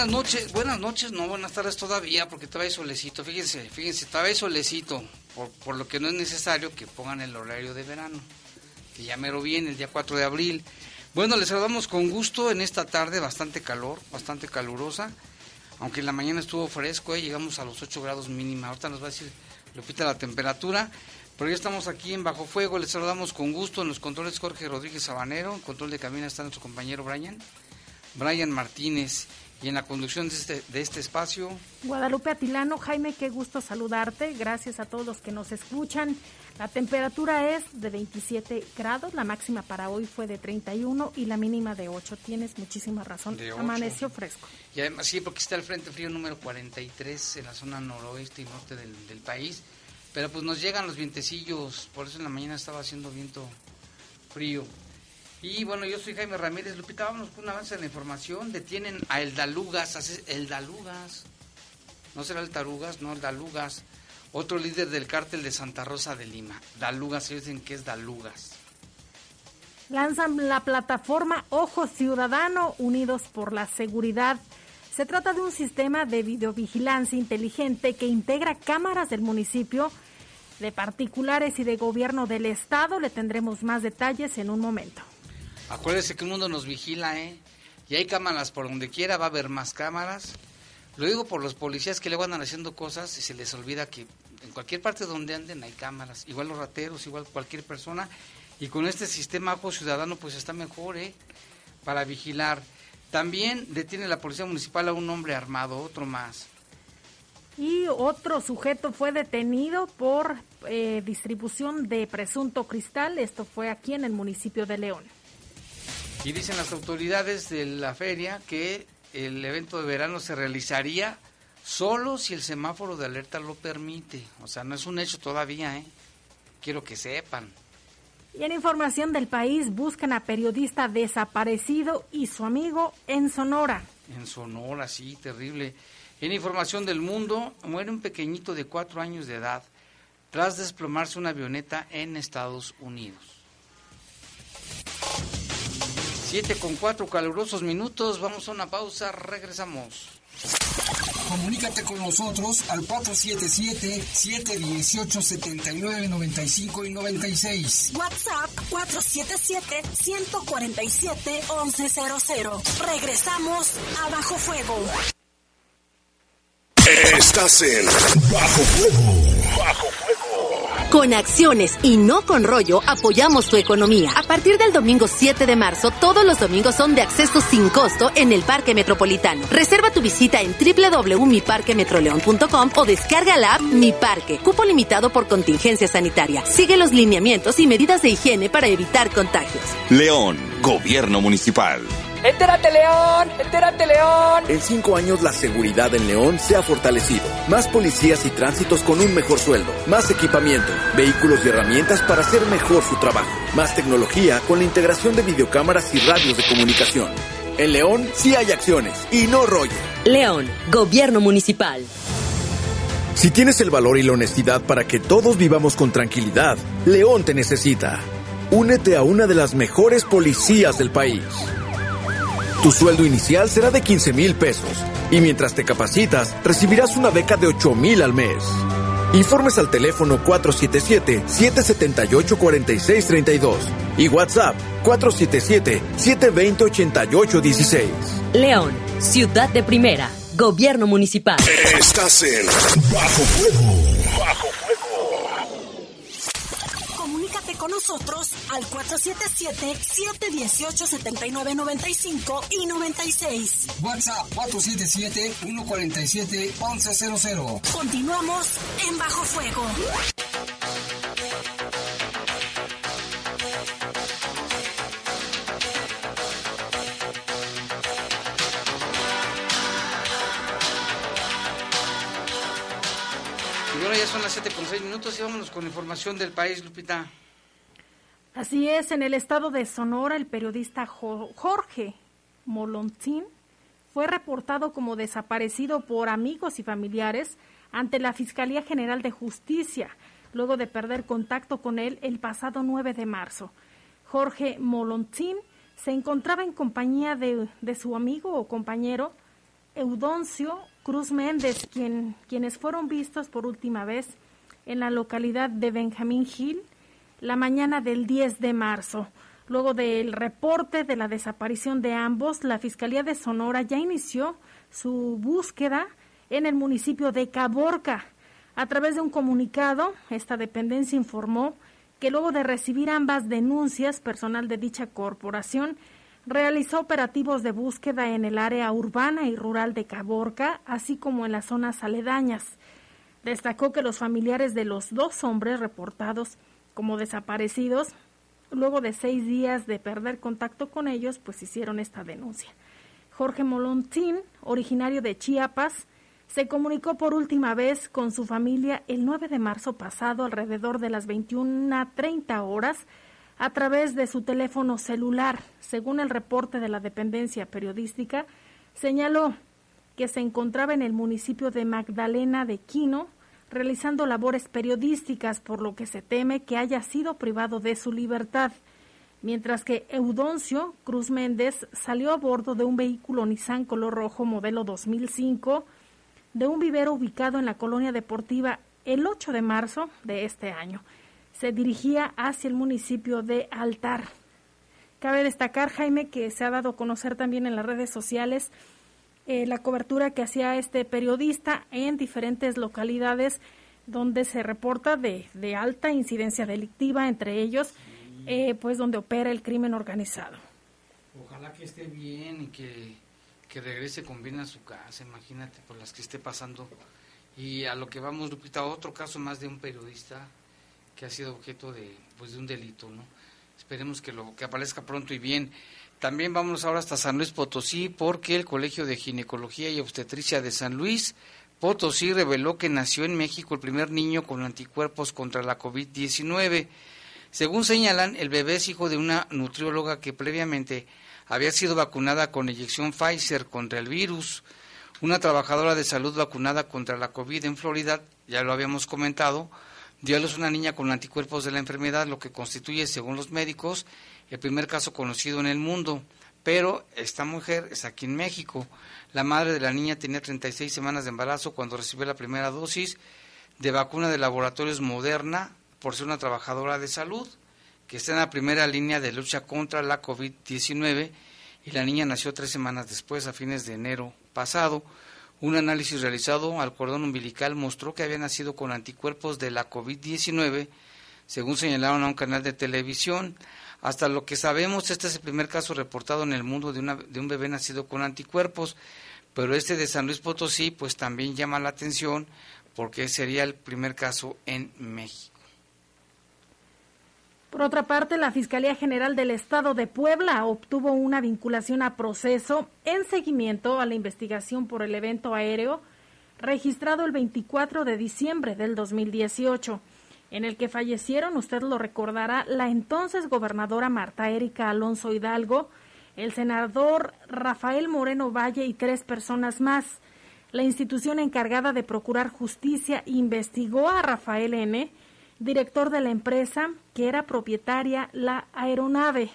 Buenas noches, buenas noches, no buenas tardes todavía, porque todavía hay solecito. Fíjense, fíjense, todavía hay solecito, por, lo que no es necesario que pongan el horario de verano, que ya mero viene, el día 4 de abril. Bueno, les saludamos con gusto en esta tarde, bastante calor, bastante calurosa, aunque en la mañana estuvo fresco, ¿eh? llegamos a los 8 grados mínima. Ahorita nos va a decir Lupita la temperatura, pero ya estamos aquí en Bajo Fuego, les saludamos con gusto en los controles Jorge Rodríguez Sabanero, en control de cabina está nuestro compañero Brian, Brian Martínez. Y en la conducción de este, de este espacio. Guadalupe Atilano, Jaime, qué gusto saludarte. Gracias a todos los que nos escuchan. La temperatura es de 27 grados, la máxima para hoy fue de 31 y la mínima de 8. Tienes muchísima razón. Amaneció fresco. Y además, sí, porque está el Frente Frío número 43 en la zona noroeste y norte del, del país. Pero pues nos llegan los vientecillos, por eso en la mañana estaba haciendo viento frío. Y bueno, yo soy Jaime Ramírez. Lupita, vámonos con un avance de la información. Detienen a Eldalugas. Eldalugas. No será el Tarugas, no, Eldalugas. Otro líder del cártel de Santa Rosa de Lima. Dalugas, ellos dicen que es Dalugas. Lanzan la plataforma Ojo Ciudadano Unidos por la Seguridad. Se trata de un sistema de videovigilancia inteligente que integra cámaras del municipio, de particulares y de gobierno del estado. Le tendremos más detalles en un momento. Acuérdese que el mundo nos vigila, ¿eh? Y hay cámaras por donde quiera, va a haber más cámaras. Lo digo por los policías que luego andan haciendo cosas y se les olvida que en cualquier parte donde anden hay cámaras. Igual los rateros, igual cualquier persona. Y con este sistema Ojo Ciudadano pues está mejor, ¿eh? Para vigilar. También detiene la Policía Municipal a un hombre armado, otro más. Y otro sujeto fue detenido por eh, distribución de presunto cristal. Esto fue aquí en el municipio de León. Y dicen las autoridades de la feria que el evento de verano se realizaría solo si el semáforo de alerta lo permite. O sea, no es un hecho todavía, ¿eh? Quiero que sepan. Y en información del país, buscan a periodista desaparecido y su amigo en Sonora. En Sonora, sí, terrible. En información del mundo, muere un pequeñito de cuatro años de edad tras desplomarse una avioneta en Estados Unidos. Siete con cuatro calurosos minutos, vamos a una pausa, regresamos. Comunícate con nosotros al 477-718-7995 y 96. WhatsApp 477-147-1100. Regresamos a Bajo Fuego. Estás en Bajo Fuego. Bajo Fuego. Con acciones y no con rollo apoyamos tu economía. A partir del domingo 7 de marzo, todos los domingos son de acceso sin costo en el Parque Metropolitano. Reserva tu visita en www.miparquemetroleón.com o descarga la app Mi Parque. Cupo limitado por contingencia sanitaria. Sigue los lineamientos y medidas de higiene para evitar contagios. León, Gobierno Municipal. ¡Entérate, León! ¡Entérate, León! En cinco años la seguridad en León se ha fortalecido. Más policías y tránsitos con un mejor sueldo. Más equipamiento, vehículos y herramientas para hacer mejor su trabajo. Más tecnología con la integración de videocámaras y radios de comunicación. En León sí hay acciones y no rollo. León, Gobierno Municipal. Si tienes el valor y la honestidad para que todos vivamos con tranquilidad, León te necesita. Únete a una de las mejores policías del país. Tu sueldo inicial será de 15 mil pesos y mientras te capacitas recibirás una beca de 8 mil al mes. Informes al teléfono 477-778-4632 y WhatsApp 477-720-8816. León, ciudad de primera, gobierno municipal. Estás en Bajo Fuego. Bajo Comunícate con nosotros al 477-718-7995 y 96. WhatsApp 477-147-1100. Continuamos en Bajo Fuego. Y ahora ya son las 7 con 6 minutos y vámonos con información del país, Lupita. Así es, en el estado de Sonora, el periodista Jo- Jorge Molontín fue reportado como desaparecido por amigos y familiares ante la Fiscalía General de Justicia, luego de perder contacto con él el pasado 9 de marzo. Jorge Molontín se encontraba en compañía de, de su amigo o compañero Eudoncio Cruz Méndez, quien, quienes fueron vistos por última vez en la localidad de Benjamín Gil la mañana del 10 de marzo. Luego del reporte de la desaparición de ambos, la Fiscalía de Sonora ya inició su búsqueda en el municipio de Caborca. A través de un comunicado, esta dependencia informó que luego de recibir ambas denuncias, personal de dicha corporación realizó operativos de búsqueda en el área urbana y rural de Caborca, así como en las zonas aledañas. Destacó que los familiares de los dos hombres reportados como desaparecidos, luego de seis días de perder contacto con ellos, pues hicieron esta denuncia. Jorge Molontín, originario de Chiapas, se comunicó por última vez con su familia el 9 de marzo pasado alrededor de las 21.30 horas a través de su teléfono celular. Según el reporte de la dependencia periodística, señaló que se encontraba en el municipio de Magdalena de Quino realizando labores periodísticas, por lo que se teme que haya sido privado de su libertad. Mientras que Eudoncio Cruz Méndez salió a bordo de un vehículo Nissan color rojo modelo 2005 de un vivero ubicado en la colonia deportiva el 8 de marzo de este año. Se dirigía hacia el municipio de Altar. Cabe destacar, Jaime, que se ha dado a conocer también en las redes sociales eh, la cobertura que hacía este periodista en diferentes localidades donde se reporta de, de alta incidencia delictiva, entre ellos, eh, pues donde opera el crimen organizado. Ojalá que esté bien y que, que regrese con bien a su casa, imagínate por las que esté pasando. Y a lo que vamos, Lupita, otro caso más de un periodista que ha sido objeto de, pues, de un delito, ¿no? Esperemos que, lo, que aparezca pronto y bien. También vamos ahora hasta San Luis Potosí porque el Colegio de Ginecología y Obstetricia de San Luis Potosí reveló que nació en México el primer niño con anticuerpos contra la COVID-19. Según señalan, el bebé es hijo de una nutrióloga que previamente había sido vacunada con inyección Pfizer contra el virus. Una trabajadora de salud vacunada contra la COVID en Florida, ya lo habíamos comentado, dio a luz una niña con anticuerpos de la enfermedad, lo que constituye, según los médicos, el primer caso conocido en el mundo. Pero esta mujer es aquí en México. La madre de la niña tenía 36 semanas de embarazo cuando recibió la primera dosis de vacuna de laboratorios Moderna por ser una trabajadora de salud que está en la primera línea de lucha contra la COVID-19 y la niña nació tres semanas después, a fines de enero pasado. Un análisis realizado al cordón umbilical mostró que había nacido con anticuerpos de la COVID-19, según señalaron a un canal de televisión. Hasta lo que sabemos, este es el primer caso reportado en el mundo de, una, de un bebé nacido con anticuerpos, pero este de San Luis Potosí pues también llama la atención porque sería el primer caso en México. Por otra parte, la Fiscalía General del Estado de Puebla obtuvo una vinculación a proceso en seguimiento a la investigación por el evento aéreo registrado el 24 de diciembre del 2018, en el que fallecieron, usted lo recordará, la entonces gobernadora Marta Erika Alonso Hidalgo, el senador Rafael Moreno Valle y tres personas más. La institución encargada de procurar justicia investigó a Rafael N., director de la empresa que era propietaria la aeronave.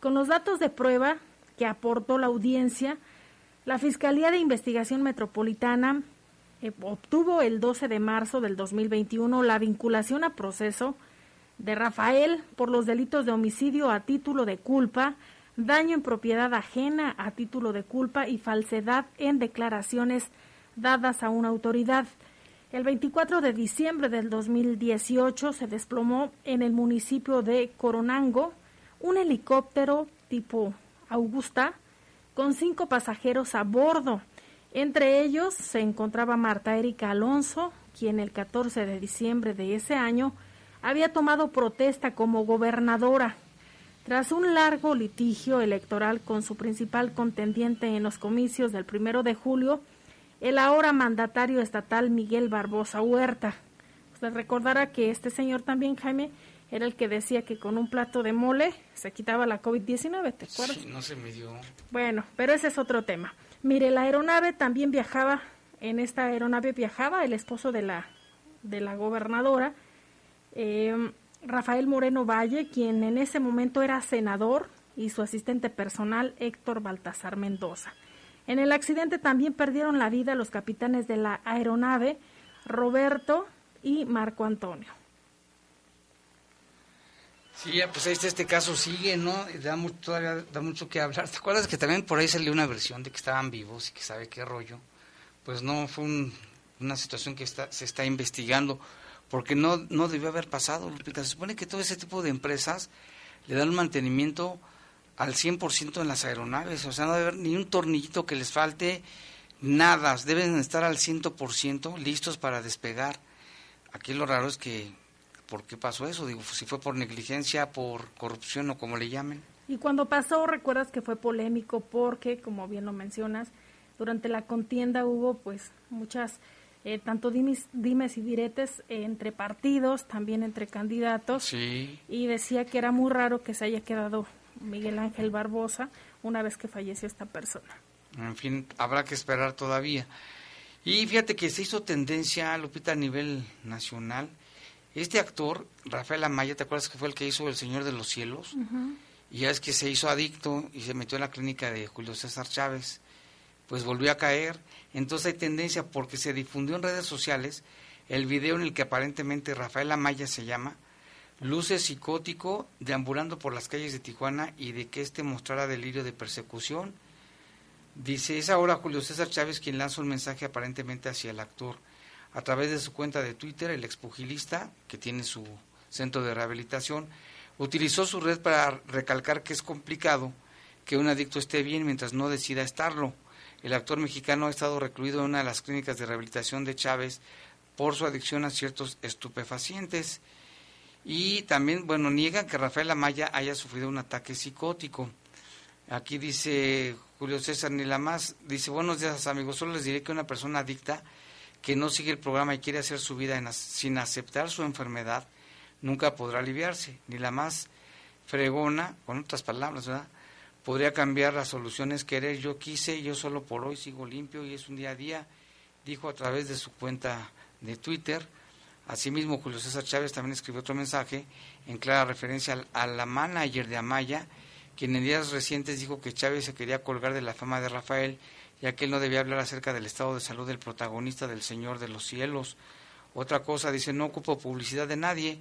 Con los datos de prueba que aportó la audiencia, la Fiscalía de Investigación Metropolitana eh, obtuvo el 12 de marzo del 2021 la vinculación a proceso de Rafael por los delitos de homicidio a título de culpa, daño en propiedad ajena a título de culpa y falsedad en declaraciones dadas a una autoridad. El 24 de diciembre del 2018 se desplomó en el municipio de Coronango un helicóptero tipo Augusta con cinco pasajeros a bordo. Entre ellos se encontraba Marta Erika Alonso, quien el 14 de diciembre de ese año había tomado protesta como gobernadora. Tras un largo litigio electoral con su principal contendiente en los comicios del primero de julio, el ahora mandatario estatal Miguel Barbosa Huerta. Usted recordará que este señor también, Jaime, era el que decía que con un plato de mole se quitaba la COVID-19, ¿te acuerdas? Sí, no se midió. Bueno, pero ese es otro tema. Mire, la aeronave también viajaba, en esta aeronave viajaba el esposo de la, de la gobernadora, eh, Rafael Moreno Valle, quien en ese momento era senador, y su asistente personal, Héctor Baltasar Mendoza. En el accidente también perdieron la vida los capitanes de la aeronave, Roberto y Marco Antonio. Sí, pues este, este caso sigue, ¿no? Da todavía da mucho que hablar. ¿Te acuerdas que también por ahí salió una versión de que estaban vivos y que sabe qué rollo? Pues no, fue una situación que está, se está investigando porque no, no debió haber pasado. Se supone que todo ese tipo de empresas le dan un mantenimiento al 100% en las aeronaves, o sea, no debe haber ni un tornillito que les falte, nada, deben estar al 100% listos para despegar. Aquí lo raro es que, ¿por qué pasó eso? Digo, si fue por negligencia, por corrupción o como le llamen. Y cuando pasó, recuerdas que fue polémico porque, como bien lo mencionas, durante la contienda hubo pues muchas, eh, tanto dimes, dimes y diretes entre partidos, también entre candidatos. Sí. Y decía que era muy raro que se haya quedado Miguel Ángel Barbosa una vez que falleció esta persona. En fin, habrá que esperar todavía. Y fíjate que se hizo tendencia, Lupita, a nivel nacional. Este actor, Rafael Amaya, ¿te acuerdas que fue el que hizo El Señor de los Cielos? Y ya es que se hizo adicto y se metió en la clínica de Julio César Chávez. Pues volvió a caer. Entonces hay tendencia porque se difundió en redes sociales el video en el que aparentemente Rafael Amaya se llama, luce psicótico deambulando por las calles de Tijuana y de que éste mostrara delirio de persecución. Dice, es ahora Julio César Chávez quien lanza un mensaje aparentemente hacia el actor. A través de su cuenta de Twitter, el expugilista, que tiene su centro de rehabilitación, utilizó su red para recalcar que es complicado que un adicto esté bien mientras no decida estarlo. El actor mexicano ha estado recluido en una de las clínicas de rehabilitación de Chávez por su adicción a ciertos estupefacientes. Y también, bueno, niegan que Rafael Amaya haya sufrido un ataque psicótico. Aquí dice Julio César ni la más, dice, buenos días amigos, solo les diré que una persona adicta que no sigue el programa y quiere hacer su vida sin aceptar su enfermedad, nunca podrá aliviarse, ni la más fregona, con otras palabras, ¿verdad? Podría cambiar las soluciones, querer, yo quise, yo solo por hoy sigo limpio y es un día a día, dijo a través de su cuenta de Twitter. Asimismo, Julio César Chávez también escribió otro mensaje en clara referencia a la manager de Amaya, quien en días recientes dijo que Chávez se quería colgar de la fama de Rafael, ya que él no debía hablar acerca del estado de salud del protagonista del Señor de los Cielos. Otra cosa, dice, no ocupo publicidad de nadie,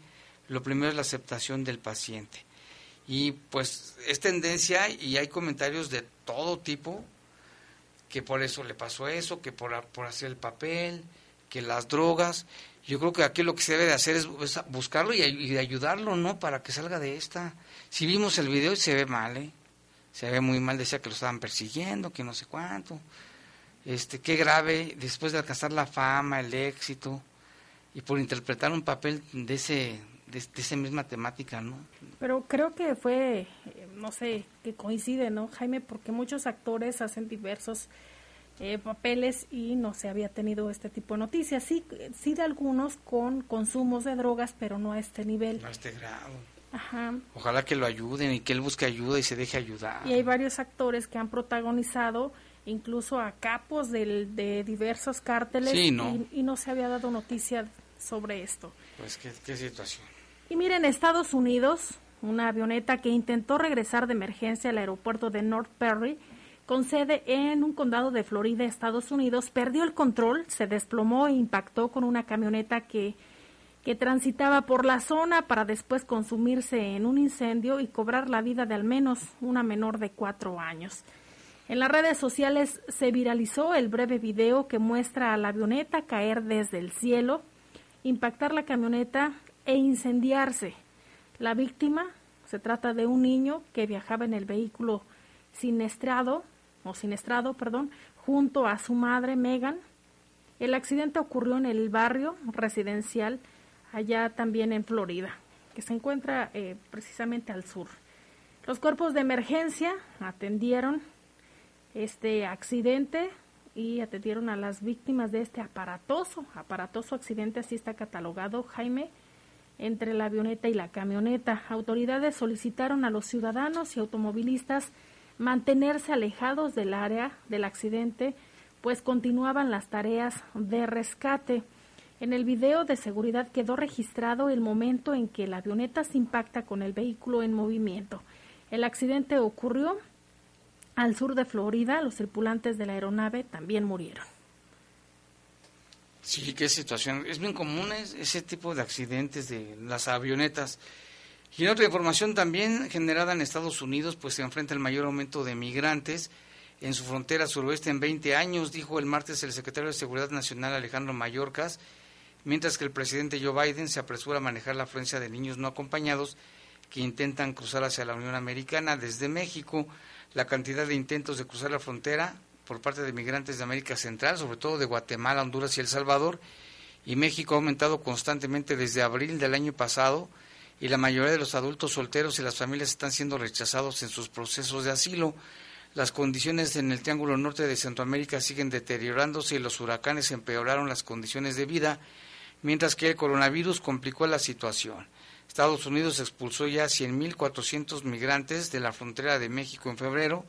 lo primero es la aceptación del paciente. Y pues es tendencia y hay comentarios de todo tipo, que por eso le pasó eso, que por, por hacer el papel, que las drogas, yo creo que aquí lo que se debe de hacer es, buscarlo y, ayudarlo, ¿no? Para que salga de esta. Si vimos el video y se ve mal, ¿eh? Se ve muy mal, decía que lo estaban persiguiendo, que no sé cuánto. Este, qué grave, después de alcanzar la fama, el éxito, y por interpretar un papel de ese de, de esa misma temática, ¿no? Pero creo que fue, no sé, que coincide, ¿no, Jaime? Porque muchos actores hacen diversos eh, papeles y no se había tenido este tipo de noticias. Sí, sí de algunos con consumos de drogas, pero no a este nivel. No a este grado. Ojalá que lo ayuden y que él busque ayuda y se deje ayudar. Y hay varios actores que han protagonizado incluso a capos del, de diversos cárteles y, no se había dado noticia sobre esto. Pues qué, qué situación. Y miren, Estados Unidos, una avioneta que intentó regresar de emergencia al aeropuerto de North Perry, con sede en un condado de Florida, Estados Unidos, perdió el control, se desplomó e impactó con una camioneta que, que transitaba por la zona para después consumirse en un incendio y cobrar la vida de al menos una menor de cuatro años. En las redes sociales se viralizó el breve video que muestra a la avioneta caer desde el cielo, impactar la camioneta e incendiarse. La víctima se trata de un niño que viajaba en el vehículo siniestrado, o siniestrado, perdón, junto a su madre Megan. El accidente ocurrió en el barrio residencial allá también en Florida, que se encuentra eh, precisamente al sur. Los cuerpos de emergencia atendieron este accidente y atendieron a las víctimas de este aparatoso, aparatoso accidente, así está catalogado Jaime, entre la avioneta y la camioneta. Autoridades solicitaron a los ciudadanos y automovilistas mantenerse alejados del área del accidente, pues continuaban las tareas de rescate. En el video de seguridad quedó registrado el momento en que la avioneta se impacta con el vehículo en movimiento. El accidente ocurrió al sur de Florida, los tripulantes de la aeronave también murieron. Sí, qué situación. Es bien común ese tipo de accidentes de las avionetas. Y otra información también generada en Estados Unidos, pues se enfrenta el mayor aumento de migrantes en su frontera suroeste en 20 años, dijo el martes el secretario de Seguridad Nacional Alejandro Mayorkas, mientras que el presidente Joe Biden se apresura a manejar la afluencia de niños no acompañados que intentan cruzar hacia la Unión Americana desde México la cantidad de intentos de cruzar la frontera por parte de migrantes de América Central, sobre todo de Guatemala, Honduras y El Salvador, y México ha aumentado constantemente desde abril del año pasado y la mayoría de los adultos solteros y las familias están siendo rechazados en sus procesos de asilo. Las condiciones en el Triángulo Norte de Centroamérica siguen deteriorándose y los huracanes empeoraron las condiciones de vida, mientras que el coronavirus complicó la situación. Estados Unidos expulsó ya 100.400 migrantes de la frontera de México en febrero,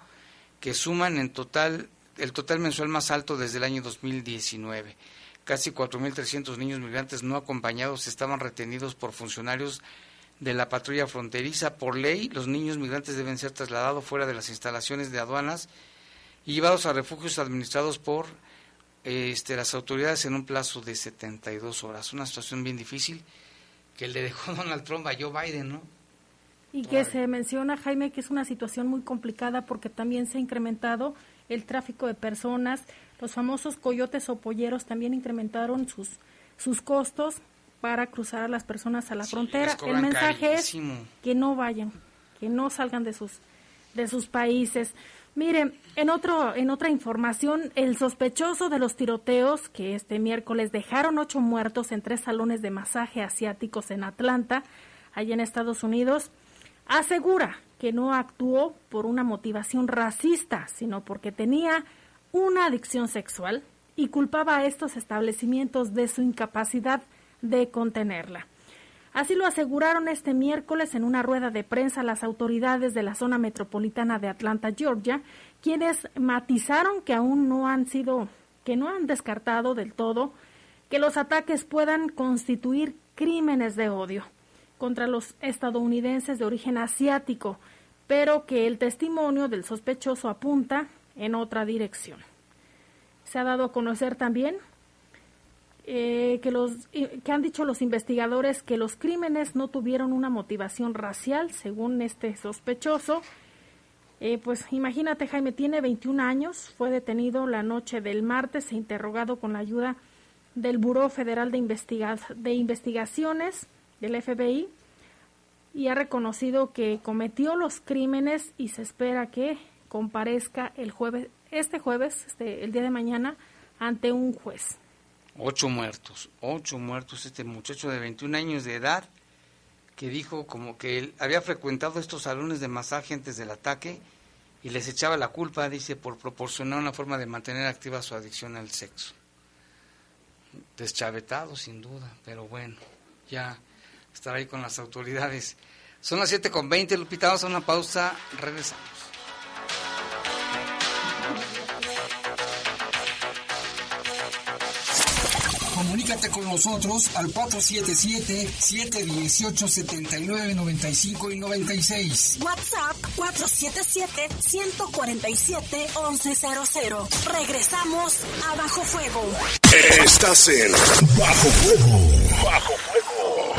que suman en total el total mensual más alto desde el año 2019. Casi 4.300 niños migrantes no acompañados estaban retenidos por funcionarios de la patrulla fronteriza. Por ley, los niños migrantes deben ser trasladados fuera de las instalaciones de aduanas y llevados a refugios administrados por este, las autoridades en un plazo de 72 horas. Una situación bien difícil que le dejó Donald Trump a Joe Biden, ¿no? Y que se menciona, Jaime, que es una situación muy complicada porque también se ha incrementado el tráfico de personas. Los famosos coyotes o polleros también incrementaron sus, sus costos para cruzar a las personas a la frontera. El mensaje es que no vayan, que no salgan de sus, de sus países. Mire, en, otro, en otra información, el sospechoso de los tiroteos que este miércoles dejaron ocho muertos en tres salones de masaje asiáticos en Atlanta, allá en Estados Unidos, asegura que no actuó por una motivación racista, sino porque tenía una adicción sexual y culpaba a estos establecimientos de su incapacidad de contenerla. Así lo aseguraron este miércoles en una rueda de prensa las autoridades de la zona metropolitana de Atlanta, Georgia, quienes matizaron que aún no han sido, que no han descartado del todo que los ataques puedan constituir crímenes de odio contra los estadounidenses de origen asiático, pero que el testimonio del sospechoso apunta en otra dirección. Se ha dado a conocer también eh, que, los, que han dicho los investigadores que los crímenes no tuvieron una motivación racial, según este sospechoso. Eh, pues imagínate, Jaime tiene 21 años, fue detenido la noche del martes e interrogado con la ayuda del Buró Federal de, de Investigaciones del FBI y ha reconocido que cometió los crímenes y se espera que comparezca el jueves, este jueves, este, el día de mañana, ante un juez. Ocho muertos, ocho muertos. Este muchacho de 21 años de edad que dijo como que él había frecuentado estos salones de masaje antes del ataque y les echaba la culpa, dice, por proporcionar una forma de mantener activa su adicción al sexo. Deschavetado, sin duda, pero bueno, ya estar ahí con las autoridades. Son las 7 con 20, Lupita, vamos a una pausa, regresamos. Comunícate con nosotros al 477-718-7995 y 96. WhatsApp 477-147-1100. Regresamos a Bajo Fuego. Estás en Bajo Fuego. Bajo Fuego.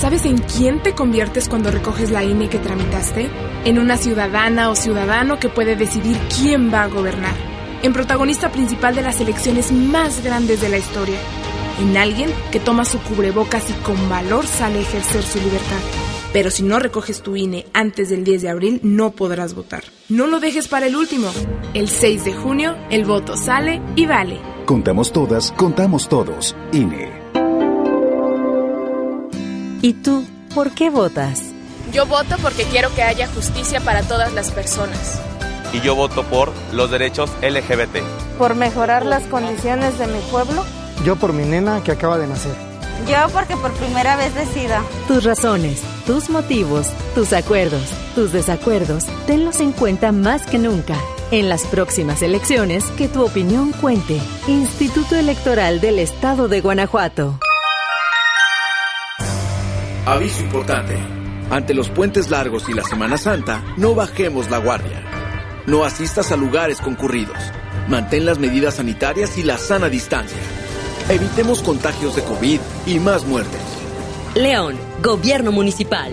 ¿Sabes en quién te conviertes cuando recoges la INE que tramitaste? En una ciudadana o ciudadano que puede decidir quién va a gobernar. En protagonista principal de las elecciones más grandes de la historia en alguien que toma su cubrebocas y con valor sale a ejercer su libertad. Pero si no recoges tu INE antes del 10 de abril, no podrás votar. No lo dejes para el último. El 6 de junio, el voto sale y vale. Contamos todas, contamos todos. INE. ¿Y tú, por qué votas? Yo voto porque quiero que haya justicia para todas las personas. Y yo voto por los derechos LGBT. Por mejorar las condiciones de mi pueblo yo por mi nena que acaba de nacer. Yo porque por primera vez decida. Tus razones, tus motivos, tus acuerdos, tus desacuerdos, tenlos en cuenta más que nunca. En las próximas elecciones, que tu opinión cuente. Instituto Electoral del Estado de Guanajuato. Aviso importante. Ante los puentes largos y la Semana Santa, no bajemos la guardia. No asistas a lugares concurridos. Mantén las medidas sanitarias y la sana distancia. Evitemos contagios de COVID y más muertes. León, Gobierno Municipal.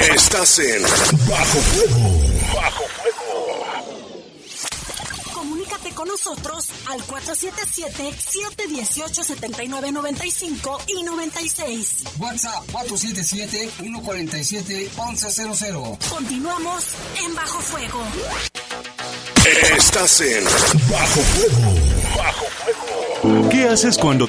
Estás en Bajo Fuego. Bajo Fuego. Comunícate con nosotros al 477-718-7995 y 96. WhatsApp 477-147-1100. Continuamos en Bajo Fuego. Estás en Bajo Fuego. Bajo Fuego. ¿Qué haces cuando...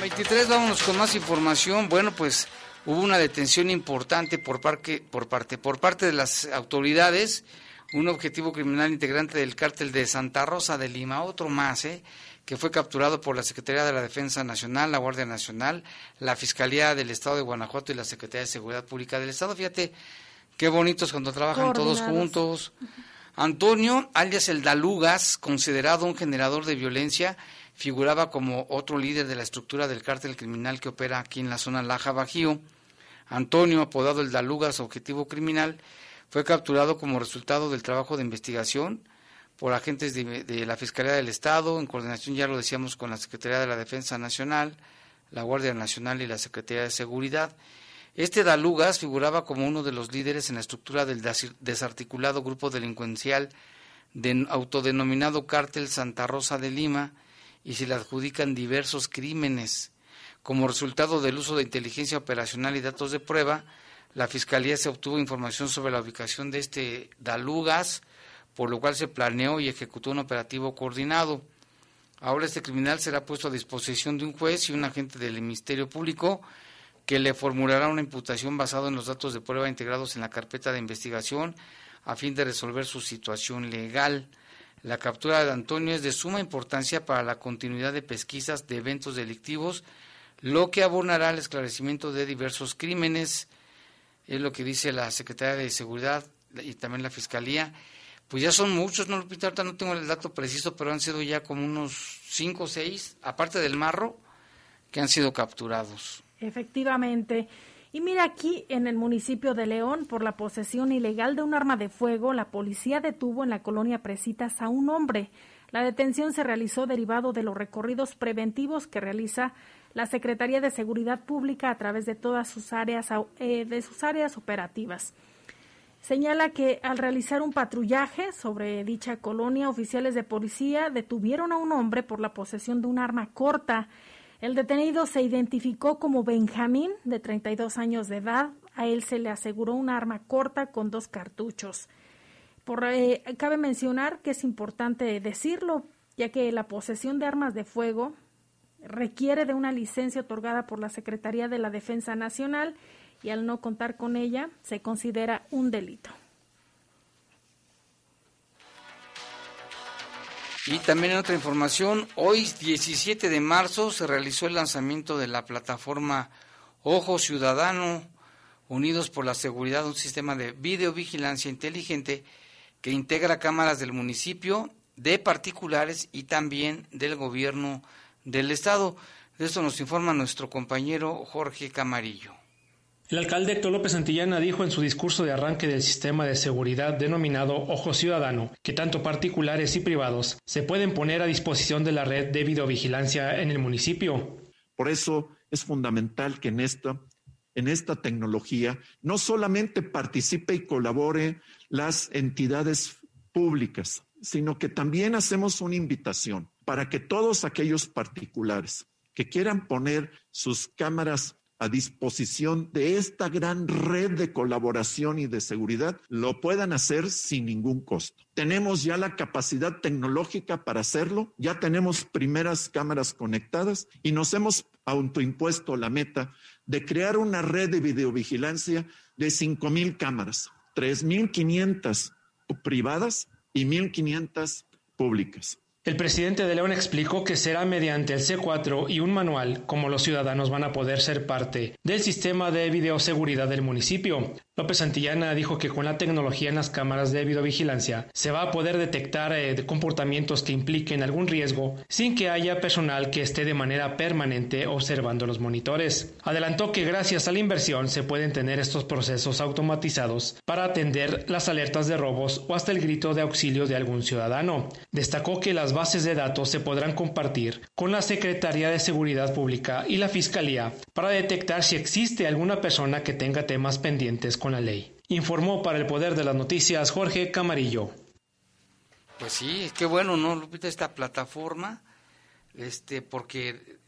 23, vámonos con más información. Bueno, pues hubo una detención importante por parte, por parte, por parte de las autoridades, un objetivo criminal integrante del cártel de Santa Rosa de Lima, otro más, ¿eh? que fue capturado por la Secretaría de la Defensa Nacional, la Guardia Nacional, la Fiscalía del Estado de Guanajuato y la Secretaría de Seguridad Pública del Estado. Fíjate qué bonitos cuando trabajan todos juntos. Antonio, alias el Dalugas, considerado un generador de violencia, figuraba como otro líder de la estructura del cártel criminal que opera aquí en la zona Laja Bajío. Antonio, apodado el Dalugas Objetivo Criminal, fue capturado como resultado del trabajo de investigación por agentes de, la Fiscalía del Estado, en coordinación, ya lo decíamos, con la Secretaría de la Defensa Nacional, la Guardia Nacional y la Secretaría de Seguridad. Este Dalugas figuraba como uno de los líderes en la estructura del desarticulado grupo delincuencial autodenominado Cártel Santa Rosa de Lima y se le adjudican diversos crímenes como resultado del uso de inteligencia operacional y datos de prueba, la Fiscalía se obtuvo información sobre la ubicación de este Dalugas, por lo cual se planeó y ejecutó un operativo coordinado. Ahora este criminal será puesto a disposición de un juez y un agente del Ministerio Público que le formulará una imputación basada en los datos de prueba integrados en la carpeta de investigación a fin de resolver su situación legal. La captura de Antonio es de suma importancia para la continuidad de pesquisas de eventos delictivos lo que abonará al esclarecimiento de diversos crímenes, es lo que dice la Secretaría de Seguridad y también la Fiscalía. Pues ya son muchos, no Lupita, ahorita no tengo el dato preciso, pero han sido ya como unos cinco o seis, aparte del marro, que han sido capturados. Efectivamente. Y mira aquí en el municipio de León, por la posesión ilegal de un arma de fuego, la policía detuvo en la colonia Presitas a un hombre. La detención se realizó derivado de los recorridos preventivos que realiza la Secretaría de Seguridad Pública a través de todas sus áreas, eh, de sus áreas operativas. Señala que al realizar un patrullaje sobre dicha colonia, oficiales de policía detuvieron a un hombre por la posesión de un arma corta. El detenido se identificó como Benjamín, de 32 años de edad. A él se le aseguró un arma corta con dos cartuchos. Por, eh, cabe mencionar que es importante decirlo, ya que la posesión de armas de fuego requiere de una licencia otorgada por la Secretaría de la Defensa Nacional y al no contar con ella se considera un delito. Y también otra información, hoy 17 de marzo se realizó el lanzamiento de la plataforma Ojo Ciudadano, Unidos por la Seguridad, un sistema de videovigilancia inteligente que integra cámaras del municipio, de particulares y también del gobierno del Estado. De esto nos informa nuestro compañero Jorge Camarillo. El alcalde Héctor López Santillana dijo en su discurso de arranque del sistema de seguridad denominado Ojo Ciudadano que tanto particulares y privados se pueden poner a disposición de la red de videovigilancia en el municipio. Por eso es fundamental que en esta, en esta tecnología no solamente participe y colabore las entidades públicas, sino que también hacemos una invitación para que todos aquellos particulares que quieran poner sus cámaras a disposición de esta gran red de colaboración y de seguridad, lo puedan hacer sin ningún costo. Tenemos ya la capacidad tecnológica para hacerlo, ya tenemos primeras cámaras conectadas y nos hemos autoimpuesto la meta de crear una red de videovigilancia de 5.000 cámaras, 3.500 privadas y 1.500 públicas. El presidente de León explicó que será mediante el C4 y un manual como los ciudadanos van a poder ser parte del sistema de videoseguridad del municipio. López Santillana dijo que con la tecnología en las cámaras de videovigilancia se va a poder detectar eh, comportamientos que impliquen algún riesgo sin que haya personal que esté de manera permanente observando los monitores. Adelantó que gracias a la inversión se pueden tener estos procesos automatizados para atender las alertas de robos o hasta el grito de auxilio de algún ciudadano. Destacó que las bases de datos se podrán compartir con la Secretaría de Seguridad Pública y la Fiscalía para detectar si existe alguna persona que tenga temas pendientes con la ley. Informó para el Poder de las Noticias Jorge Camarillo. Pues sí, qué bueno, ¿no, Lupita? Esta plataforma, este, porque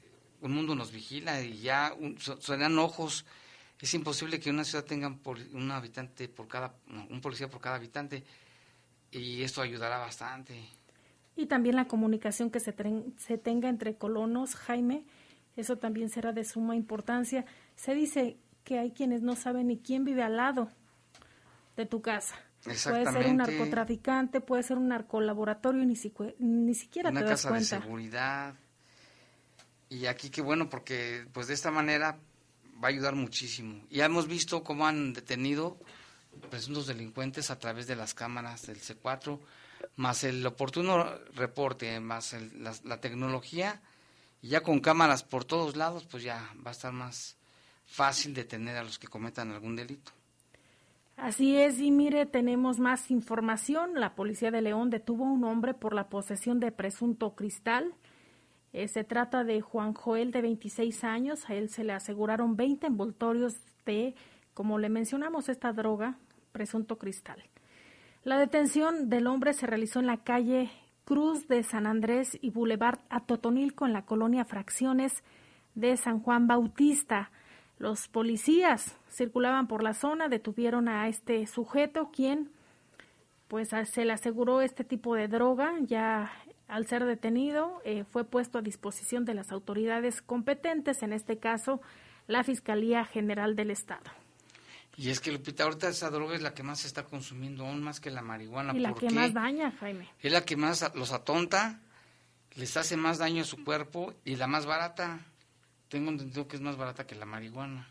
un mundo nos vigila y ya un, serán ojos. Es imposible que una ciudad tenga un habitante por cada, un policía por cada habitante y esto ayudará bastante. Y también la comunicación que se, se tenga entre colonos, Jaime, eso también será de suma importancia. Se dice que hay quienes no saben ni quién vive al lado de tu casa. Puede ser un narcotraficante, puede ser un narcolaboratorio ni, ni siquiera Una te das casa cuenta. de seguridad. Y aquí qué bueno porque pues de esta manera va a ayudar muchísimo. Y hemos visto cómo han detenido presuntos delincuentes a través de las cámaras del C4, más el oportuno reporte, más la, la tecnología, y ya con cámaras por todos lados, pues ya va a estar más fácil detener a los que cometan algún delito. Así es, y mire, tenemos más información. La policía de León detuvo a un hombre por la posesión de presunto cristal. Eh, se trata de Juan Joel, de 26 años. A él se le aseguraron 20 envoltorios de, como le mencionamos, esta droga, presunto cristal. La detención del hombre se realizó en la calle Cruz de San Andrés y Boulevard Atotonilco, en la colonia Fracciones de San Juan Bautista. Los policías circulaban por la zona, detuvieron a este sujeto, quien pues se le aseguró este tipo de droga, ya al ser detenido eh, fue puesto a disposición de las autoridades competentes, en este caso la Fiscalía General del Estado. Y es que, Lupita, ahorita esa droga es la que más se está consumiendo, aún más que la marihuana. Y la que más daña, Jaime. Es la que más los atonta, les hace más daño a su cuerpo y la más barata. Tengo entendido que es más barata que la marihuana.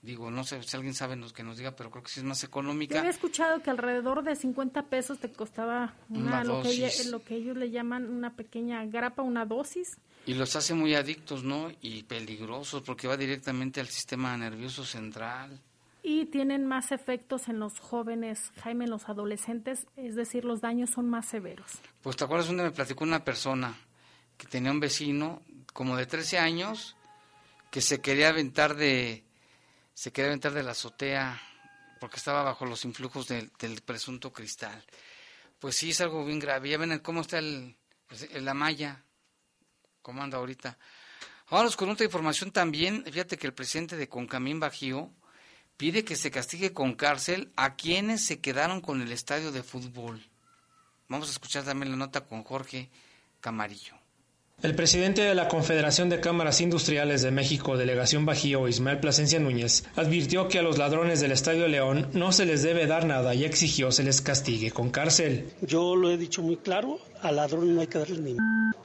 Digo, no sé si alguien sabe nos, que nos diga, pero creo que sí es más económica. Yo había escuchado que alrededor de 50 pesos te costaba una, lo, que, lo que ellos le llaman una pequeña grapa, una dosis. Y los hace muy adictos, ¿no? Y peligrosos porque va directamente al sistema nervioso central. Y tienen más efectos en los jóvenes, Jaime, en los adolescentes, es decir, los daños son más severos. Pues te acuerdas donde me platicó una persona que tenía un vecino como de 13 años que se quería aventar de se quería aventar de la azotea porque estaba bajo los influjos del, presunto cristal. Pues sí, es algo bien grave. Ya ven cómo está el, la malla, cómo anda ahorita. Vamos con otra información también. Fíjate que el presidente de Concamín Bajío pide que se castigue con cárcel a quienes se quedaron con el estadio de fútbol. Vamos a escuchar también la nota con Jorge Camarillo. El presidente de la Confederación de Cámaras Industriales de México, Delegación Bajío, Ismael Plasencia Núñez, advirtió que a los ladrones del Estadio León no se les debe dar nada y exigió se les castigue con cárcel. Yo lo he dicho muy claro, al ladrón no hay que darle ni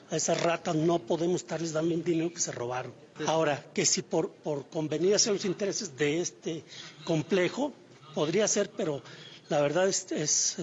a esas ratas no podemos estarles dando el dinero que se robaron. Ahora, que si por, por convenir hacia los intereses de este complejo, podría ser, pero la verdad es, es,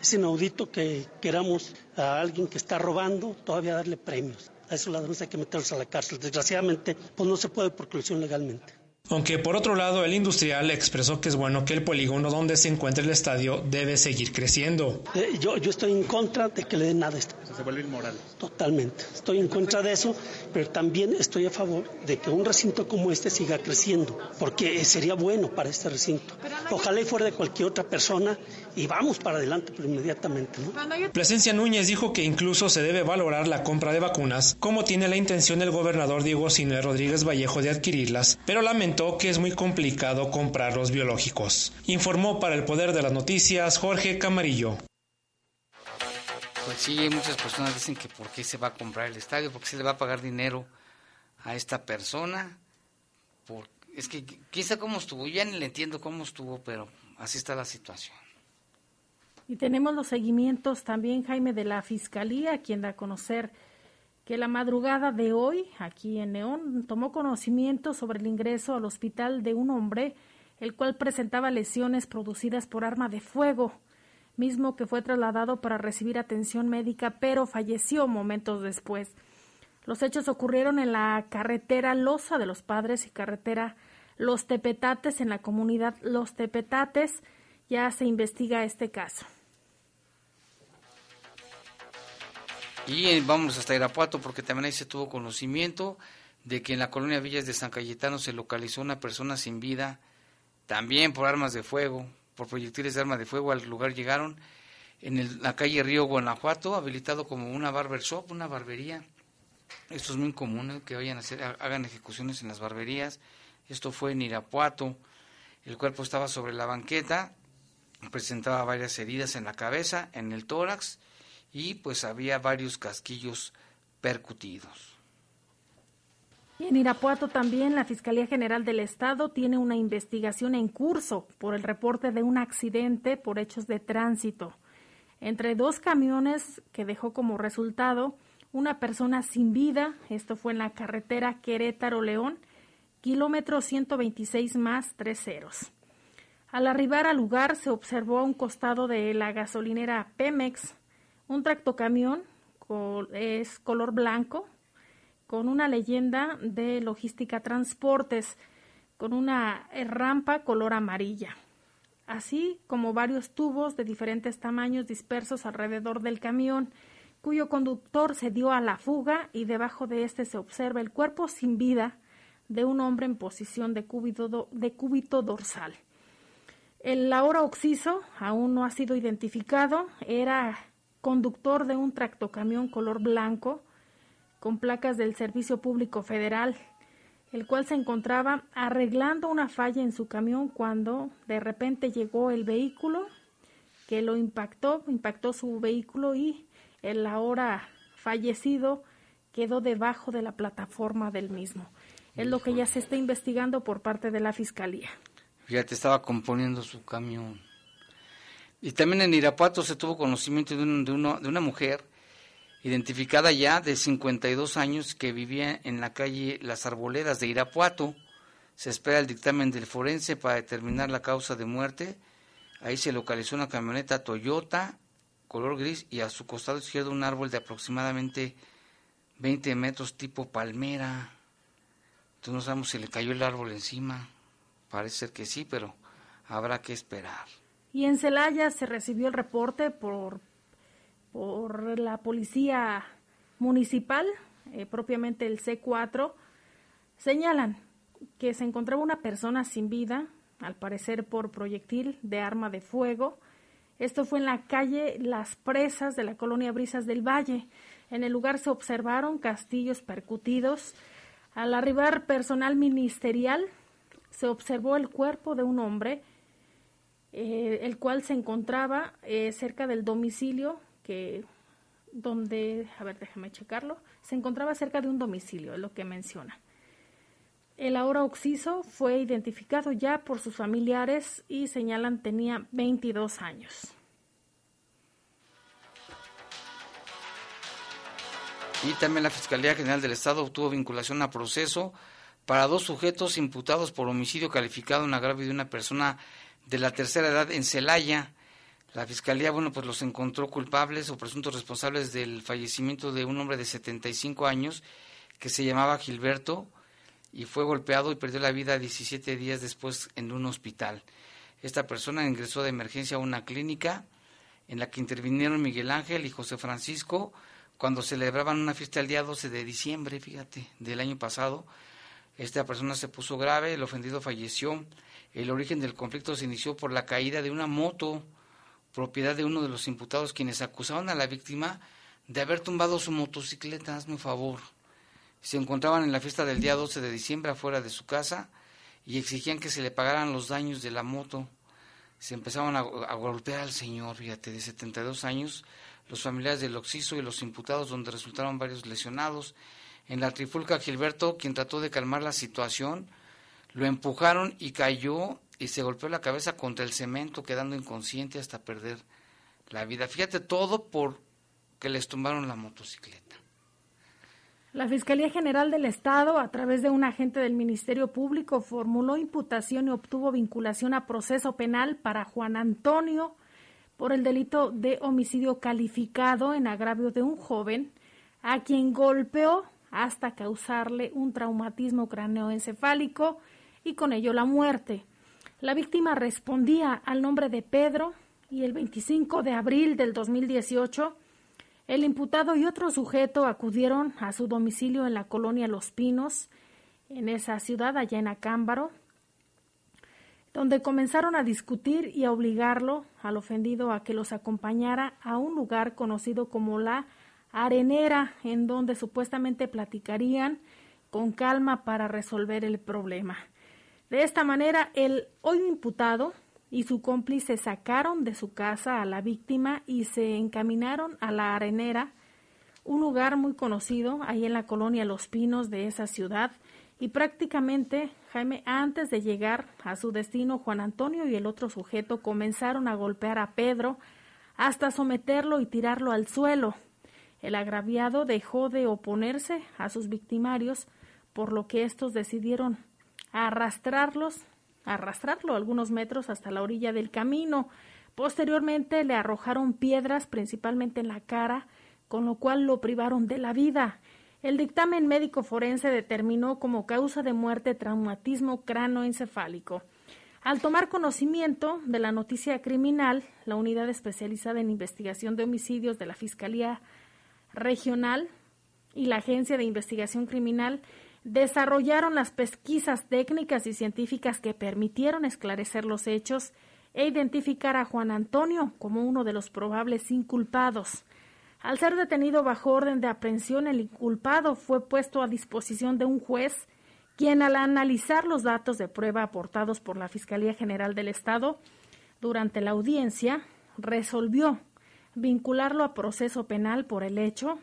es inaudito que queramos a alguien que está robando todavía darle premios. A esos ladrones hay que meterlos a la cárcel. Desgraciadamente, pues no se puede por colección legalmente. Aunque por otro lado el industrial expresó que es bueno que el polígono donde se encuentre el estadio debe seguir creciendo. Eh, yo, yo estoy en contra de que le den nada a esto. Se vuelve inmoral. Totalmente. Estoy en contra de eso, pero también estoy a favor de que un recinto como este siga creciendo, porque sería bueno para este recinto. Ojalá y fuera de cualquier otra persona y vamos para adelante pero inmediatamente. ¿no? Plasencia Núñez dijo que incluso se debe valorar la compra de vacunas, como tiene la intención el gobernador Diego Sinue Rodríguez Vallejo de adquirirlas, pero lamentó que es muy complicado comprar los biológicos. Informó para el Poder de las Noticias Jorge Camarillo. Pues sí, muchas personas dicen que por qué se va a comprar el estadio, por qué se le va a pagar dinero a esta persona. Por, es que quizá cómo estuvo, ya ni le entiendo cómo estuvo, pero así está la situación. Y tenemos los seguimientos también, Jaime, de la Fiscalía, quien da a conocer que la madrugada de hoy, aquí en León, tomó conocimiento sobre el ingreso al hospital de un hombre, el cual presentaba lesiones producidas por arma de fuego, mismo que fue trasladado para recibir atención médica, pero falleció momentos después. Los hechos ocurrieron en la carretera Loza de los Padres y carretera Los Tepetates en la comunidad Los Tepetates. Ya se investiga este caso. Y vamos hasta Irapuato porque también ahí se tuvo conocimiento de que en la colonia Villas de San Cayetano se localizó una persona sin vida, también por armas de fuego, por proyectiles de arma de fuego. Al lugar llegaron en la calle Río Guanajuato, habilitado como una barber shop, una barbería. Esto es muy común, ¿eh? que vayan a hacer, hagan ejecuciones en las barberías. Esto fue en Irapuato. El cuerpo estaba sobre la banqueta, presentaba varias heridas en la cabeza, en el tórax y pues había varios casquillos percutidos. En Irapuato también la Fiscalía General del Estado tiene una investigación en curso por el reporte de un accidente por hechos de tránsito entre dos camiones que dejó como resultado una persona sin vida. Esto fue en la carretera Querétaro-León, kilómetro 126 más tres ceros. Al arribar al lugar se observó a un costado de la gasolinera Pemex un tractocamión es color blanco con una leyenda de logística transportes con una rampa color amarilla, así como varios tubos de diferentes tamaños dispersos alrededor del camión, cuyo conductor se dio a la fuga y debajo de este se observa el cuerpo sin vida de un hombre en posición de cúbito, dorsal. El ahora occiso aún no ha sido identificado, era conductor de un tractocamión color blanco con placas del Servicio Público Federal, el cual se encontraba arreglando una falla en su camión cuando de repente llegó el vehículo que lo impactó, impactó su vehículo y el ahora fallecido quedó debajo de la plataforma del mismo. Es lo que ya se está investigando por parte de la Fiscalía. Ya te estaba componiendo su camión. Y también en Irapuato se tuvo conocimiento de, de, de una mujer identificada ya de 52 años que vivía en la calle Las Arboledas de Irapuato. Se espera el dictamen del forense para determinar la causa de muerte. Ahí se localizó una camioneta Toyota color gris y a su costado izquierdo un árbol de aproximadamente 20 metros tipo palmera. Entonces no sabemos si le cayó el árbol encima. Parece ser que sí, pero habrá que esperar. Y en Celaya se recibió el reporte por, por la policía municipal, eh, propiamente el C4. Señalan que se encontraba una persona sin vida, al parecer por proyectil de arma de fuego. Esto fue en la calle Las Presas de la colonia Brisas del Valle. En el lugar se observaron castillos percutidos, Al arribar personal ministerial, se observó el cuerpo de un hombre, eh, el cual se encontraba eh, cerca del domicilio que donde, a ver, déjame checarlo, se encontraba cerca de un domicilio, es lo que menciona. El ahora occiso fue identificado ya por sus familiares y señalan tenía 22 años. Y también la Fiscalía General del Estado obtuvo vinculación a proceso para dos sujetos imputados por homicidio calificado en agravio de una persona de la tercera edad en Celaya. La Fiscalía, bueno, pues los encontró culpables o presuntos responsables del fallecimiento de un hombre de 75 años que se llamaba Gilberto y fue golpeado y perdió la vida 17 días después en un hospital. Esta persona ingresó de emergencia a una clínica en la que intervinieron Miguel Ángel y José Francisco, cuando celebraban una fiesta el día 12 de diciembre, fíjate, del año pasado. Esta persona se puso grave, el ofendido falleció. El origen del conflicto se inició por la caída de una moto, propiedad de uno de los imputados, quienes acusaban a la víctima de haber tumbado su motocicleta, hazme un favor. Se encontraban en la fiesta del día 12 de diciembre afuera de su casa y exigían que se le pagaran los daños de la moto. Se empezaban a, a golpear al señor, fíjate, de 72 años, los familiares del Oxiso y los imputados, donde resultaron varios lesionados. En la trifulca, Gilberto, quien trató de calmar la situación, lo empujaron y cayó y se golpeó la cabeza contra el cemento, quedando inconsciente hasta perder la vida. Fíjate todo por que les tumbaron la motocicleta. La Fiscalía General del Estado, a través de un agente del Ministerio Público, formuló imputación y obtuvo vinculación a proceso penal para Juan Antonio por el delito de homicidio calificado en agravio de un joven a quien golpeó hasta causarle un traumatismo craneoencefálico y con ello la muerte. La víctima respondía al nombre de Pedro y el 25 de abril del 2018 el imputado y otro sujeto acudieron a su domicilio en la colonia Los Pinos, en esa ciudad allá en Acámbaro, donde comenzaron a discutir y a obligarlo al ofendido a que los acompañara a un lugar conocido como la Arenera, en donde supuestamente platicarían con calma para resolver el problema. De esta manera, el hoy imputado y su cómplice sacaron de su casa a la víctima y se encaminaron a la Arenera, un lugar muy conocido ahí en la colonia Los Pinos de esa ciudad, y prácticamente, Jaime, antes de llegar a su destino, Juan Antonio y el otro sujeto comenzaron a golpear a Pedro hasta someterlo y tirarlo al suelo. El agraviado dejó de oponerse a sus victimarios, por lo que estos decidieron arrastrarlos, arrastrarlo algunos metros hasta la orilla del camino. Posteriormente le arrojaron piedras, principalmente en la cara, con lo cual lo privaron de la vida. El dictamen médico forense determinó como causa de muerte traumatismo cranoencefálico. Al tomar conocimiento de la noticia criminal, la unidad especializada en investigación de homicidios de la Fiscalía Regional y la Agencia de Investigación Criminal desarrollaron las pesquisas técnicas y científicas que permitieron esclarecer los hechos e identificar a Juan Antonio como uno de los probables inculpados. Al ser detenido bajo orden de aprehensión, el inculpado fue puesto a disposición de un juez, quien al analizar los datos de prueba aportados por la Fiscalía General del Estado durante la audiencia, resolvió vincularlo a proceso penal por el hecho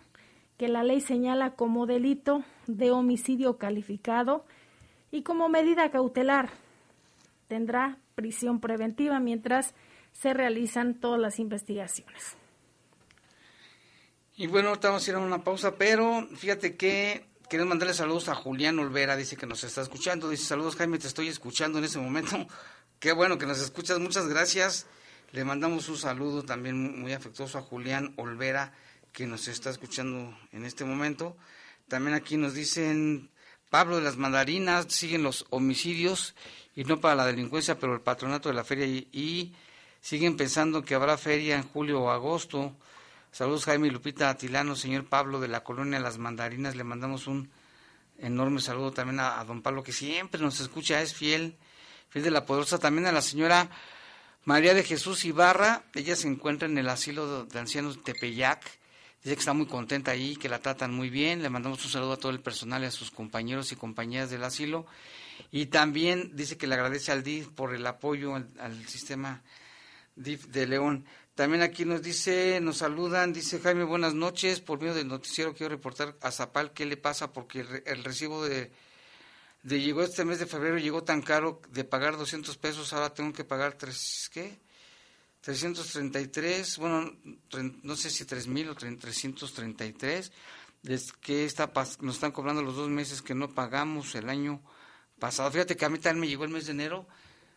que la ley señala como delito de homicidio calificado y como medida cautelar tendrá prisión preventiva mientras se realizan todas las investigaciones. Y bueno, ahorita vamos a ir a una pausa, pero fíjate que queremos mandarle saludos a Julián Olvera, dice que nos está escuchando, dice saludos Jaime, te estoy escuchando en ese momento. Qué bueno que nos escuchas, muchas gracias. Le mandamos un saludo también muy afectuoso a Julián Olvera, que nos está escuchando en este momento. También aquí nos dicen Pablo de las Mandarinas, siguen los homicidios y no para la delincuencia, pero el patronato de la feria y, siguen pensando que habrá feria en julio o agosto. Saludos Jaime Lupita Atilano, señor Pablo de la colonia Las Mandarinas. Le mandamos un enorme saludo también a, don Pablo, que siempre nos escucha, es fiel, fiel de la poderosa. También a la señora María de Jesús Ibarra, ella se encuentra en el asilo de ancianos de Tepeyac. Dice que está muy contenta ahí, que la tratan muy bien. Le mandamos un saludo a todo el personal y a sus compañeros y compañeras del asilo. Y también dice que le agradece al DIF por el apoyo al, sistema DIF de León. También aquí nos dice, nos saludan, dice Jaime, buenas noches. Por medio del noticiero quiero reportar a Zapal qué le pasa porque el, el recibo de, de llegó este mes de febrero, llegó tan caro de pagar 200 pesos, ahora tengo que pagar tres, ¿qué? 333, bueno, no sé si 3000 o 333. Es que está, nos están cobrando los dos meses que no pagamos el año pasado. Fíjate que a mí también me llegó el mes de enero,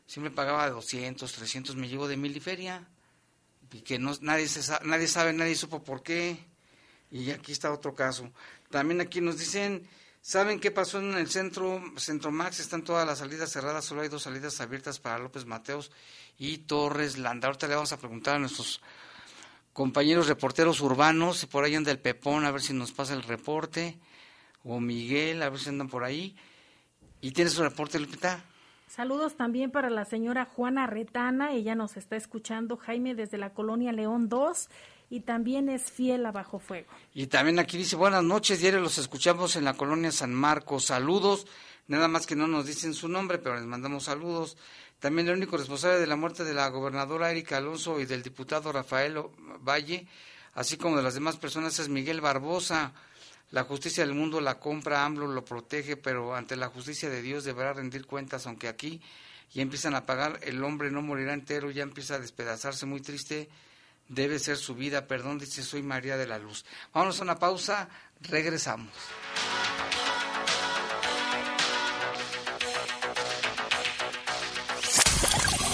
siempre pagaba 200, 300, me llegó de mil y feria. Y que no, nadie, se nadie sabe, nadie supo por qué. Y aquí está otro caso. También aquí nos dicen, ¿saben qué pasó en el centro, Centro Max? Están todas las salidas cerradas, solo hay dos salidas abiertas para López Mateos y Torres Landa. Ahorita le vamos a preguntar a nuestros compañeros reporteros urbanos, si por ahí anda el Pepón, a ver si nos pasa el reporte, o Miguel, a ver si andan por ahí. ¿Y tienes un reporte, Lupita? Saludos también para la señora Juana Retana, ella nos está escuchando, Jaime, desde la colonia León 2 y también es fiel a Bajo Fuego. Y también aquí dice, buenas noches, diario los escuchamos en la colonia San Marcos, saludos, nada más que no nos dicen su nombre, pero les mandamos saludos. También el único responsable de la muerte de la gobernadora Erika Alonso y del diputado Rafael Valle, así como de las demás personas, es Miguel Barbosa. La justicia del mundo la compra, AMLO lo protege, pero ante la justicia de Dios deberá rendir cuentas, aunque aquí ya empiezan a pagar, el hombre no morirá entero, ya empieza a despedazarse, muy triste, debe ser su vida, perdón, dice, soy María de la Luz. Vamos a una pausa, regresamos.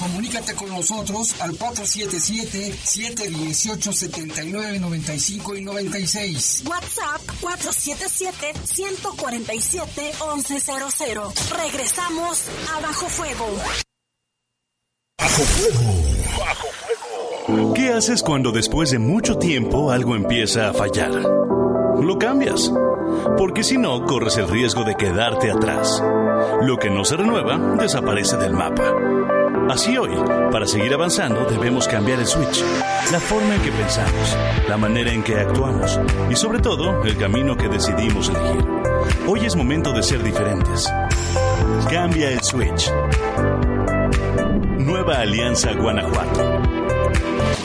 Comunícate con nosotros al 477-718-7995 y 96. WhatsApp 477-147-1100. Regresamos a Bajo Fuego. Bajo fuego. Bajo fuego. ¿Qué haces cuando después de mucho tiempo algo empieza a fallar? Lo cambias, porque si no, corres el riesgo de quedarte atrás. Lo que no se renueva desaparece del mapa. Así hoy, para seguir avanzando, debemos cambiar el switch, la forma en que pensamos, la manera en que actuamos y sobre todo el camino que decidimos elegir. Hoy es momento de ser diferentes. Cambia el switch. Nueva Alianza Guanajuato.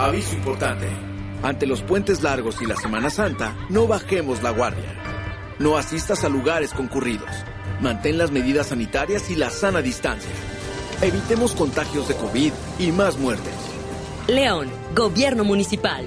Aviso importante. Ante los puentes largos y la Semana Santa, no bajemos la guardia. No asistas a lugares concurridos. Mantén las medidas sanitarias y la sana distancia. Evitemos contagios de COVID y más muertes. León, Gobierno Municipal.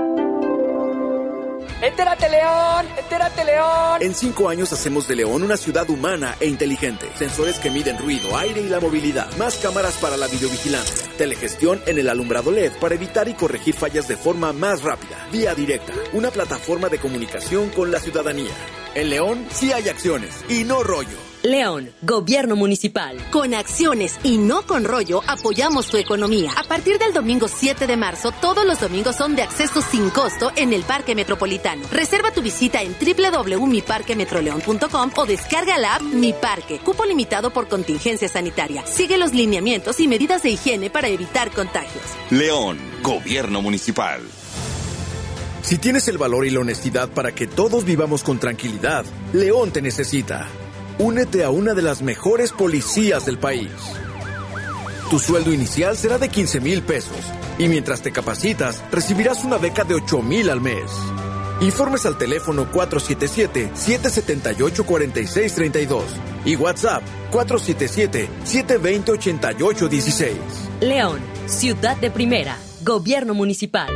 ¡Entérate, León! ¡Entérate, León! En cinco años hacemos de León una ciudad humana e inteligente. Sensores que miden ruido, aire y la movilidad. Más cámaras para la videovigilancia. Telegestión en el alumbrado LED para evitar y corregir fallas de forma más rápida. Vía directa. Una plataforma de comunicación con la ciudadanía. En León sí hay acciones y no rollo. León, Gobierno Municipal. Con acciones y no con rollo, apoyamos tu economía. A partir del domingo 7 de marzo, todos los domingos son de acceso sin costo en el Parque Metropolitano. Reserva tu visita en www.miparquemetroleón.com o descarga la app Mi Parque. Cupo limitado por contingencia sanitaria. Sigue los lineamientos y medidas de higiene para evitar contagios. León, Gobierno Municipal. Si tienes el valor y la honestidad para que todos vivamos con tranquilidad, León te necesita. Únete a una de las mejores policías del país. Tu sueldo inicial será de 15 mil pesos y mientras te capacitas recibirás una beca de 8 mil al mes. Informes al teléfono 477-778-4632 y WhatsApp 477-720-8816. León, ciudad de primera, gobierno municipal.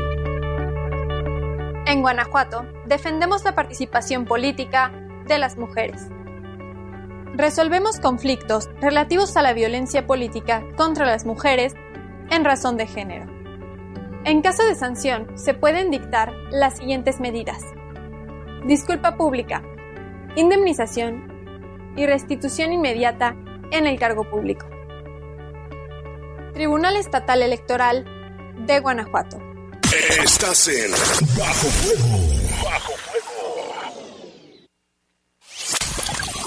En Guanajuato, defendemos la participación política de las mujeres. Resolvemos conflictos relativos a la violencia política contra las mujeres en razón de género. En caso de sanción, se pueden dictar las siguientes medidas. Disculpa pública, indemnización y restitución inmediata en el cargo público. Tribunal Estatal Electoral de Guanajuato. Estás en Bajo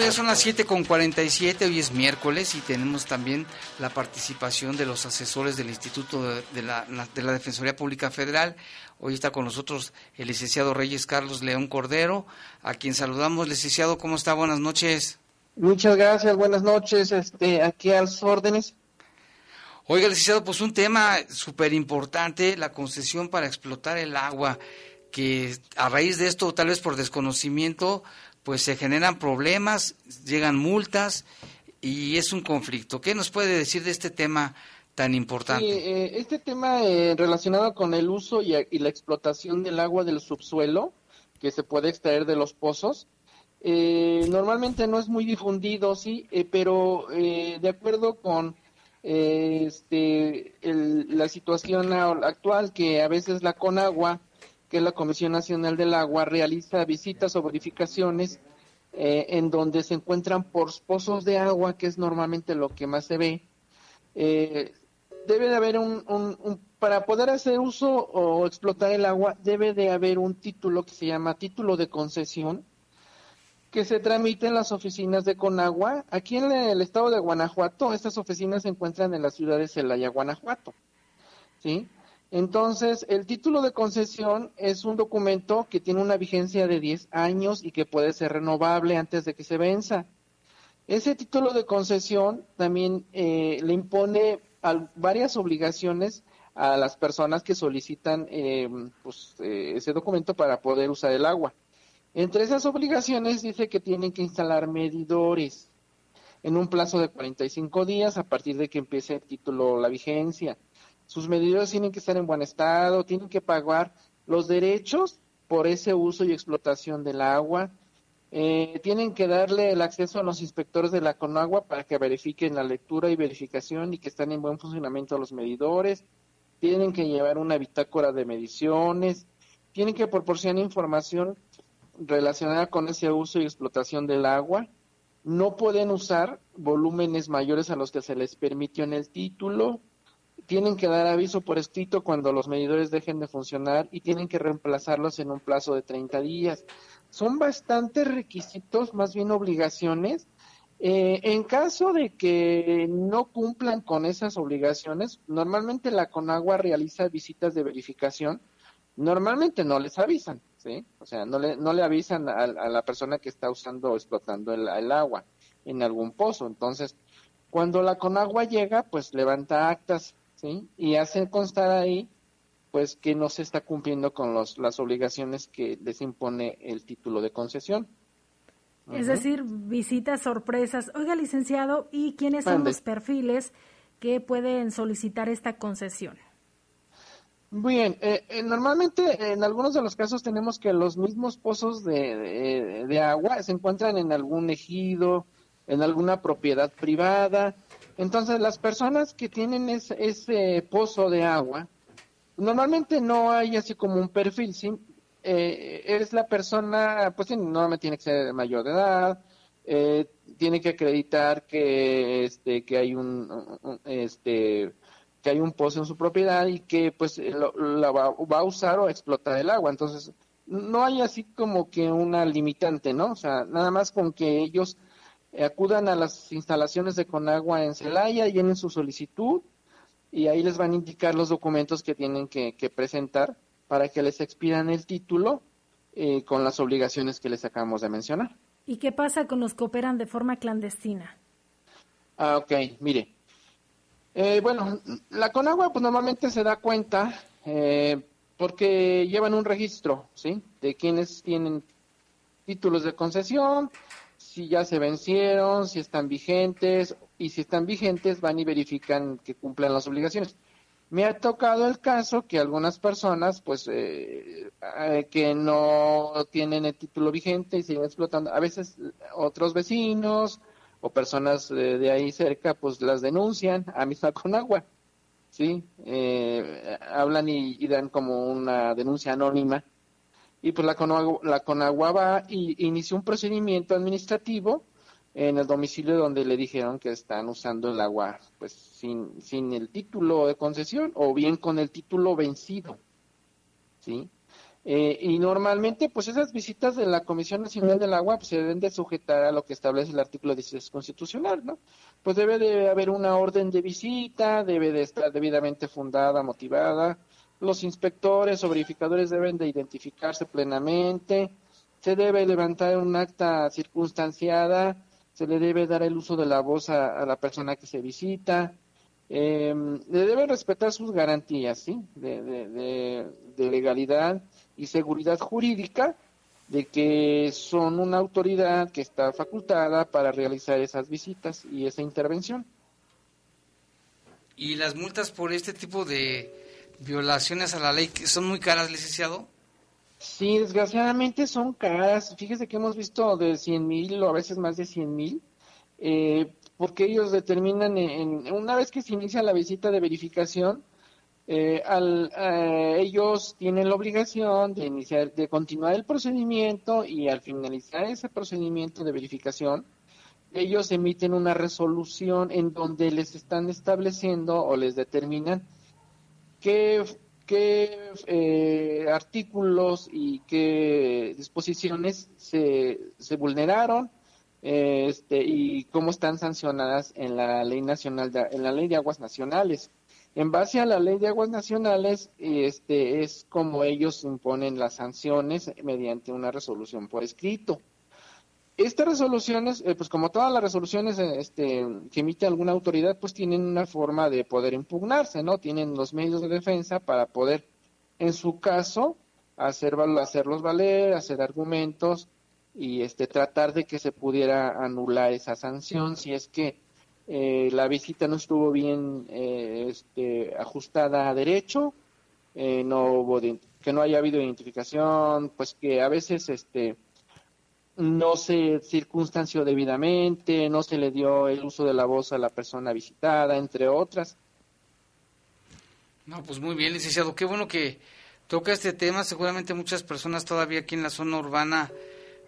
Ya son las 7 con 47, hoy es miércoles y tenemos también la participación de los asesores del Instituto de, la, de la Defensoría Pública Federal. Hoy está con nosotros el licenciado Reyes Carlos León Cordero, a quien saludamos. Licenciado, ¿cómo está? Buenas noches. Muchas gracias, buenas noches. Este, aquí a las órdenes. Oiga, licenciado, pues un tema súper importante, la concesión para explotar el agua, que a raíz de esto, tal vez por desconocimiento, pues se generan problemas, llegan multas y es un conflicto. ¿Qué nos puede decir de este tema tan importante? Sí, eh, este tema eh, relacionado con el uso y, la explotación del agua del subsuelo que se puede extraer de los pozos, eh, normalmente no es muy difundido, sí, pero de acuerdo con este, la situación actual que a veces la Conagua que la Comisión Nacional del Agua realiza visitas o verificaciones eh, en donde se encuentran por pozos de agua, que es normalmente lo que más se ve. Eh, debe de haber un, un, para poder hacer uso o explotar el agua, debe de haber un título que se llama título de concesión, que se tramite en las oficinas de Conagua. Aquí en el estado de Guanajuato, estas oficinas se encuentran en la ciudad de Celaya, Guanajuato. ¿Sí? Entonces, el título de concesión es un documento que tiene una vigencia de 10 años y que puede ser renovable antes de que se venza. Ese título de concesión también eh, le impone varias obligaciones a las personas que solicitan eh, pues, eh, ese documento para poder usar el agua. Entre esas obligaciones dice que tienen que instalar medidores en un plazo de 45 días a partir de que empiece el título la vigencia sus medidores tienen que estar en buen estado, tienen que pagar los derechos por ese uso y explotación del agua, eh, tienen que darle el acceso a los inspectores de la Conagua para que verifiquen la lectura y verificación y que están en buen funcionamiento los medidores, tienen que llevar una bitácora de mediciones, tienen que proporcionar información relacionada con ese uso y explotación del agua, no pueden usar volúmenes mayores a los que se les permitió en el título, tienen que dar aviso por escrito cuando los medidores dejen de funcionar y tienen que reemplazarlos en un plazo de 30 días. Son bastantes requisitos, más bien obligaciones. Eh, en caso de que no cumplan con esas obligaciones, normalmente la Conagua realiza visitas de verificación. Normalmente no les avisan, ¿sí? O sea, no le, no le avisan a, la persona que está usando o explotando el, el agua en algún pozo. Entonces, cuando la Conagua llega, pues levanta actas y hacer constar ahí pues que no se está cumpliendo con los, las obligaciones que les impone el título de concesión. Es decir, visitas sorpresas. Oiga, licenciado, ¿y quiénes son los perfiles que pueden solicitar esta concesión? Bien, eh, eh, normalmente en algunos de los casos tenemos que los mismos pozos de, de, agua se encuentran en algún ejido, en alguna propiedad privada. Entonces las personas que tienen ese, ese pozo de agua, normalmente no hay así como un perfil, ¿sí? Eh, es la persona, pues normalmente tiene que ser mayor de edad, eh, tiene que acreditar que este que hay un, este que hay un pozo en su propiedad y que pues la va, a usar o explotar el agua entonces no hay así como que una limitante no o sea nada más con que ellos acudan a las instalaciones de Conagua en Celaya llenen su solicitud y ahí les van a indicar los documentos que tienen que, presentar para que les expidan el título eh, con las obligaciones que les acabamos de mencionar. ¿Y qué pasa con los que operan de forma clandestina? Ah, ok, mire. Eh, bueno, la Conagua pues normalmente se da cuenta eh, porque llevan un registro, ¿sí? De quienes tienen títulos de concesión, si ya se vencieron, si están vigentes, y si están vigentes van y verifican que cumplan las obligaciones. Me ha tocado el caso que algunas personas, pues, eh, eh, que no tienen el título vigente y siguen explotando, a veces otros vecinos o personas de, ahí cerca, pues las denuncian a misma con agua, ¿sí? Eh, hablan y, dan como una denuncia anónima y pues la Conagua, la Conagua va y inicia un procedimiento administrativo en el domicilio donde le dijeron que están usando el agua pues sin, sin el título de concesión o bien con el título vencido. ¿sí? Eh, y normalmente pues esas visitas de la Comisión Nacional del Agua pues, se deben de sujetar a lo que establece el artículo 16 constitucional, ¿no? Pues debe de haber una orden de visita, debe de estar debidamente fundada, motivada, los inspectores o verificadores deben de identificarse plenamente, se debe levantar un acta circunstanciada, se le debe dar el uso de la voz a, la persona que se visita, eh, le debe respetar sus garantías ¿sí? de, legalidad y seguridad jurídica de que son una autoridad que está facultada para realizar esas visitas y esa intervención. ¿Y las multas por este tipo de violaciones a la ley son muy caras, licenciado? Sí, desgraciadamente son caras. Fíjese que hemos visto de 100 mil o a veces más de 100 mil, eh, porque ellos determinan, en, una vez que se inicia la visita de verificación, eh, eh, ellos tienen la obligación de iniciar, de continuar el procedimiento y al finalizar ese procedimiento de verificación, ellos emiten una resolución en donde les están estableciendo o les determinan qué qué eh, artículos y qué disposiciones se, se vulneraron este, y cómo están sancionadas en la ley nacional de, en la ley de aguas nacionales. En base a la ley de aguas nacionales, este es como ellos imponen las sanciones mediante una resolución por escrito. Estas resoluciones, eh, pues como todas las resoluciones eh, este, que emite alguna autoridad, pues tienen una forma de poder impugnarse, ¿no? Tienen los medios de defensa para poder, en su caso, hacer, hacerlos valer, hacer argumentos y este, tratar de que se pudiera anular esa sanción si es que eh, la visita no estuvo bien este, ajustada a derecho, no hubo que no haya habido identificación, pues que a veces este no se circunstanció debidamente, no se le dio el uso de la voz a la persona visitada, entre otras. No, pues muy bien, licenciado. Qué bueno que toca este tema. Seguramente muchas personas todavía aquí en la zona urbana,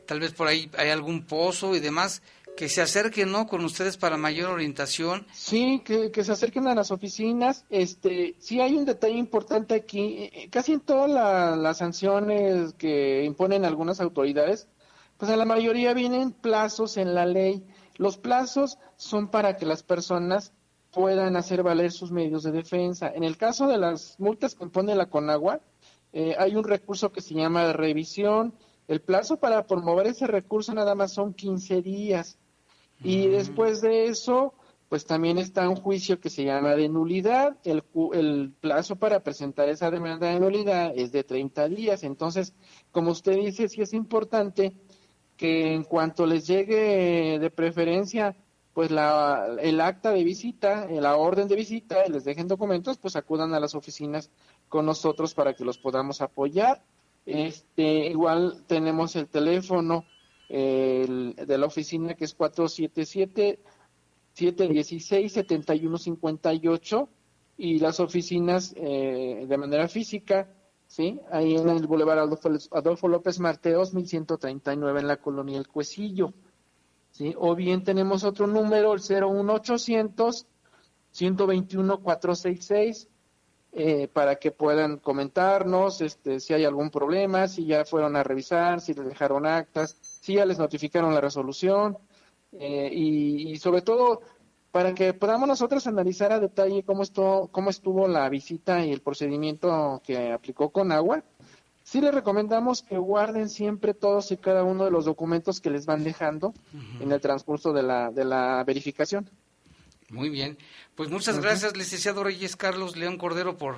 tal vez por ahí hay algún pozo y demás, que se acerquen, ¿no? Con ustedes para mayor orientación. Sí, que, que se acerquen a las oficinas. Este, sí hay un detalle importante aquí. Eh, casi en todas las sanciones que imponen algunas autoridades, pues a la mayoría vienen plazos en la ley. Los plazos son para que las personas puedan hacer valer sus medios de defensa. En el caso de las multas que impone la Conagua, eh, hay un recurso que se llama de revisión. El plazo para promover ese recurso nada más son 15 días. Y después de eso, pues también está un juicio que se llama de nulidad. El, el plazo para presentar esa demanda de nulidad es de 30 días. Entonces, como usted dice, sí es importante que en cuanto les llegue de preferencia pues la, el acta de visita, la orden de visita, les dejen documentos, pues acudan a las oficinas con nosotros para que los podamos apoyar. Este, igual tenemos el teléfono de la oficina que es 477 716 7158 y las oficinas eh, de manera física, ¿sí? Ahí en el Boulevard Adolfo, Adolfo López Marteos 1139 en la colonia El Cuecillo. ¿Sí? O bien tenemos otro número, el 01800 121 466 eh, para que puedan comentarnos este, si hay algún problema, si ya fueron a revisar, si les dejaron actas, si ya les notificaron la resolución eh, y, sobre todo para que podamos nosotros analizar a detalle cómo estuvo, cómo estuvo la visita y el procedimiento que aplicó con agua. Sí les recomendamos que guarden siempre todos y cada uno de los documentos que les van dejando en el transcurso de la, de la verificación. Muy bien. Pues muchas gracias, licenciado Reyes Carlos León Cordero, por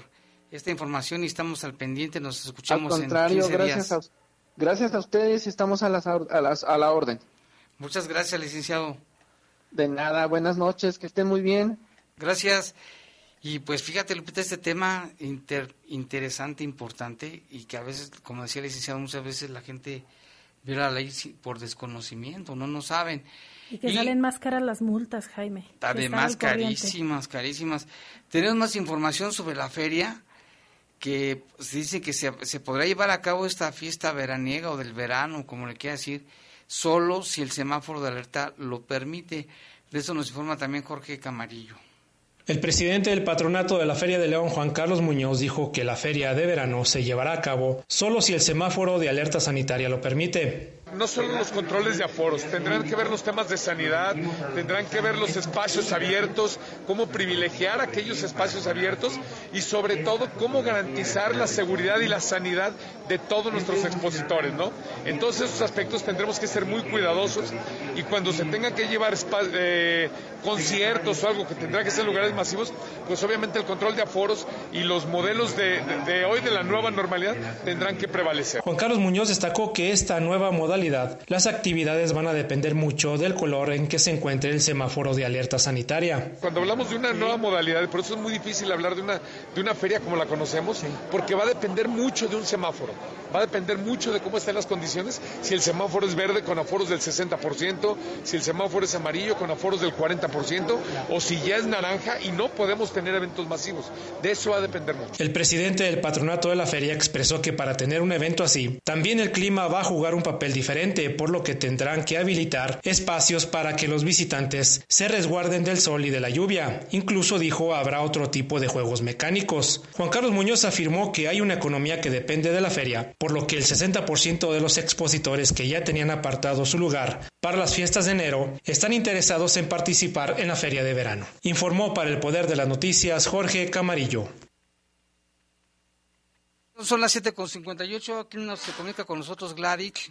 esta información y estamos al pendiente. Nos escuchamos al contrario, gracias A, gracias a ustedes, estamos a, las, a, las, a la orden. Muchas gracias, licenciado. De nada, buenas noches, que estén muy bien. Gracias. Y pues fíjate, Lupita, este tema interesante, importante, y que a veces, como decía el licenciado, muchas veces la gente viola la ley por desconocimiento, no no saben. Y que salen más caras las multas, Jaime. Además, carísimas, carísimas. Tenemos más información sobre la feria que se dice que se, se, podrá llevar a cabo esta fiesta veraniega o del verano, como le quiera decir, solo si el semáforo de alerta lo permite. De eso nos informa también Jorge Camarillo. El presidente del patronato de la Feria de León, Juan Carlos Muñoz, dijo que la feria de verano se llevará a cabo solo si el semáforo de alerta sanitaria lo permite no solo los controles de aforos, tendrán que ver los temas de sanidad, tendrán que ver los espacios abiertos, cómo privilegiar aquellos espacios abiertos y sobre todo cómo garantizar la seguridad y la sanidad de todos nuestros expositores, ¿no? En todos esos aspectos tendremos que ser muy cuidadosos y cuando se tengan que llevar eh, conciertos o algo que tendrá que ser lugares masivos, pues obviamente el control de aforos y los modelos de, de hoy de la nueva normalidad tendrán que prevalecer. Juan Carlos Muñoz destacó que esta nueva modalidad las actividades van a depender mucho del color en que se encuentre el semáforo de alerta sanitaria. Cuando hablamos de una nueva modalidad, por eso es muy difícil hablar de una, de una feria como la conocemos, porque va a depender mucho de un semáforo, va a depender mucho de cómo estén las condiciones, si el semáforo es verde con aforos del 60%, si el semáforo es amarillo con aforos del 40%, o si ya es naranja y no podemos tener eventos masivos. De eso va a depender mucho. El presidente del patronato de la feria expresó que para tener un evento así, también el clima va a jugar un papel diferente por lo que tendrán que habilitar espacios para que los visitantes se resguarden del sol y de la lluvia. Incluso dijo habrá otro tipo de juegos mecánicos. Juan Carlos Muñoz afirmó que hay una economía que depende de la feria, por lo que el 60% de los expositores que ya tenían apartado su lugar para las fiestas de enero están interesados en participar en la feria de verano. Informó para el Poder de las Noticias Jorge Camarillo. Son las 7.58, aquí nos se comunica con nosotros Gladys.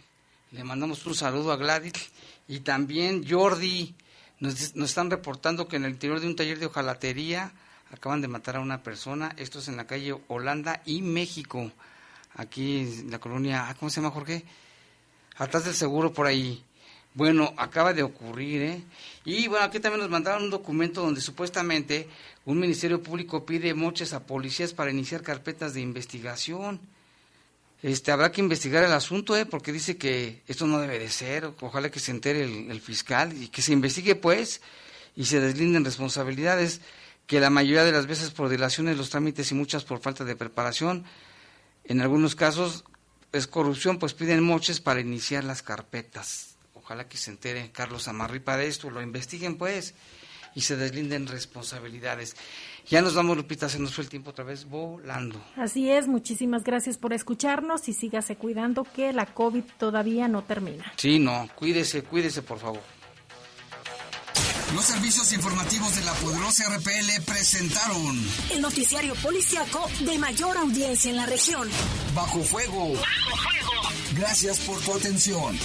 Le mandamos un saludo a Gladys y también Jordi. Nos, están reportando que en el interior de un taller de hojalatería acaban de matar a una persona. Esto es en la calle Holanda y México. Aquí en la colonia, ah, ¿cómo se llama Jorge? Atrás del seguro por ahí. Bueno, acaba de ocurrir, ¿eh? Y bueno, aquí también nos mandaron un documento donde supuestamente un ministerio público pide moches a policías para iniciar carpetas de investigación. Este, habrá que investigar el asunto, ¿eh? porque dice que esto no debe de ser, ojalá que se entere el, fiscal y que se investigue pues y se deslinden responsabilidades, que la mayoría de las veces por dilaciones los trámites y muchas por falta de preparación, en algunos casos es corrupción, pues piden moches para iniciar las carpetas. Ojalá que se entere Carlos Amarripa de esto, lo investiguen pues y se deslinden responsabilidades. Ya nos vamos, Lupita, se nos fue el tiempo otra vez volando. Así es, muchísimas gracias por escucharnos y sígase cuidando que la COVID todavía no termina. Sí, no, cuídese, cuídese, por favor. Los servicios informativos de la poderosa RPL presentaron el noticiario policiaco de mayor audiencia en la región. Bajo fuego. Bajo fuego. Gracias por tu atención.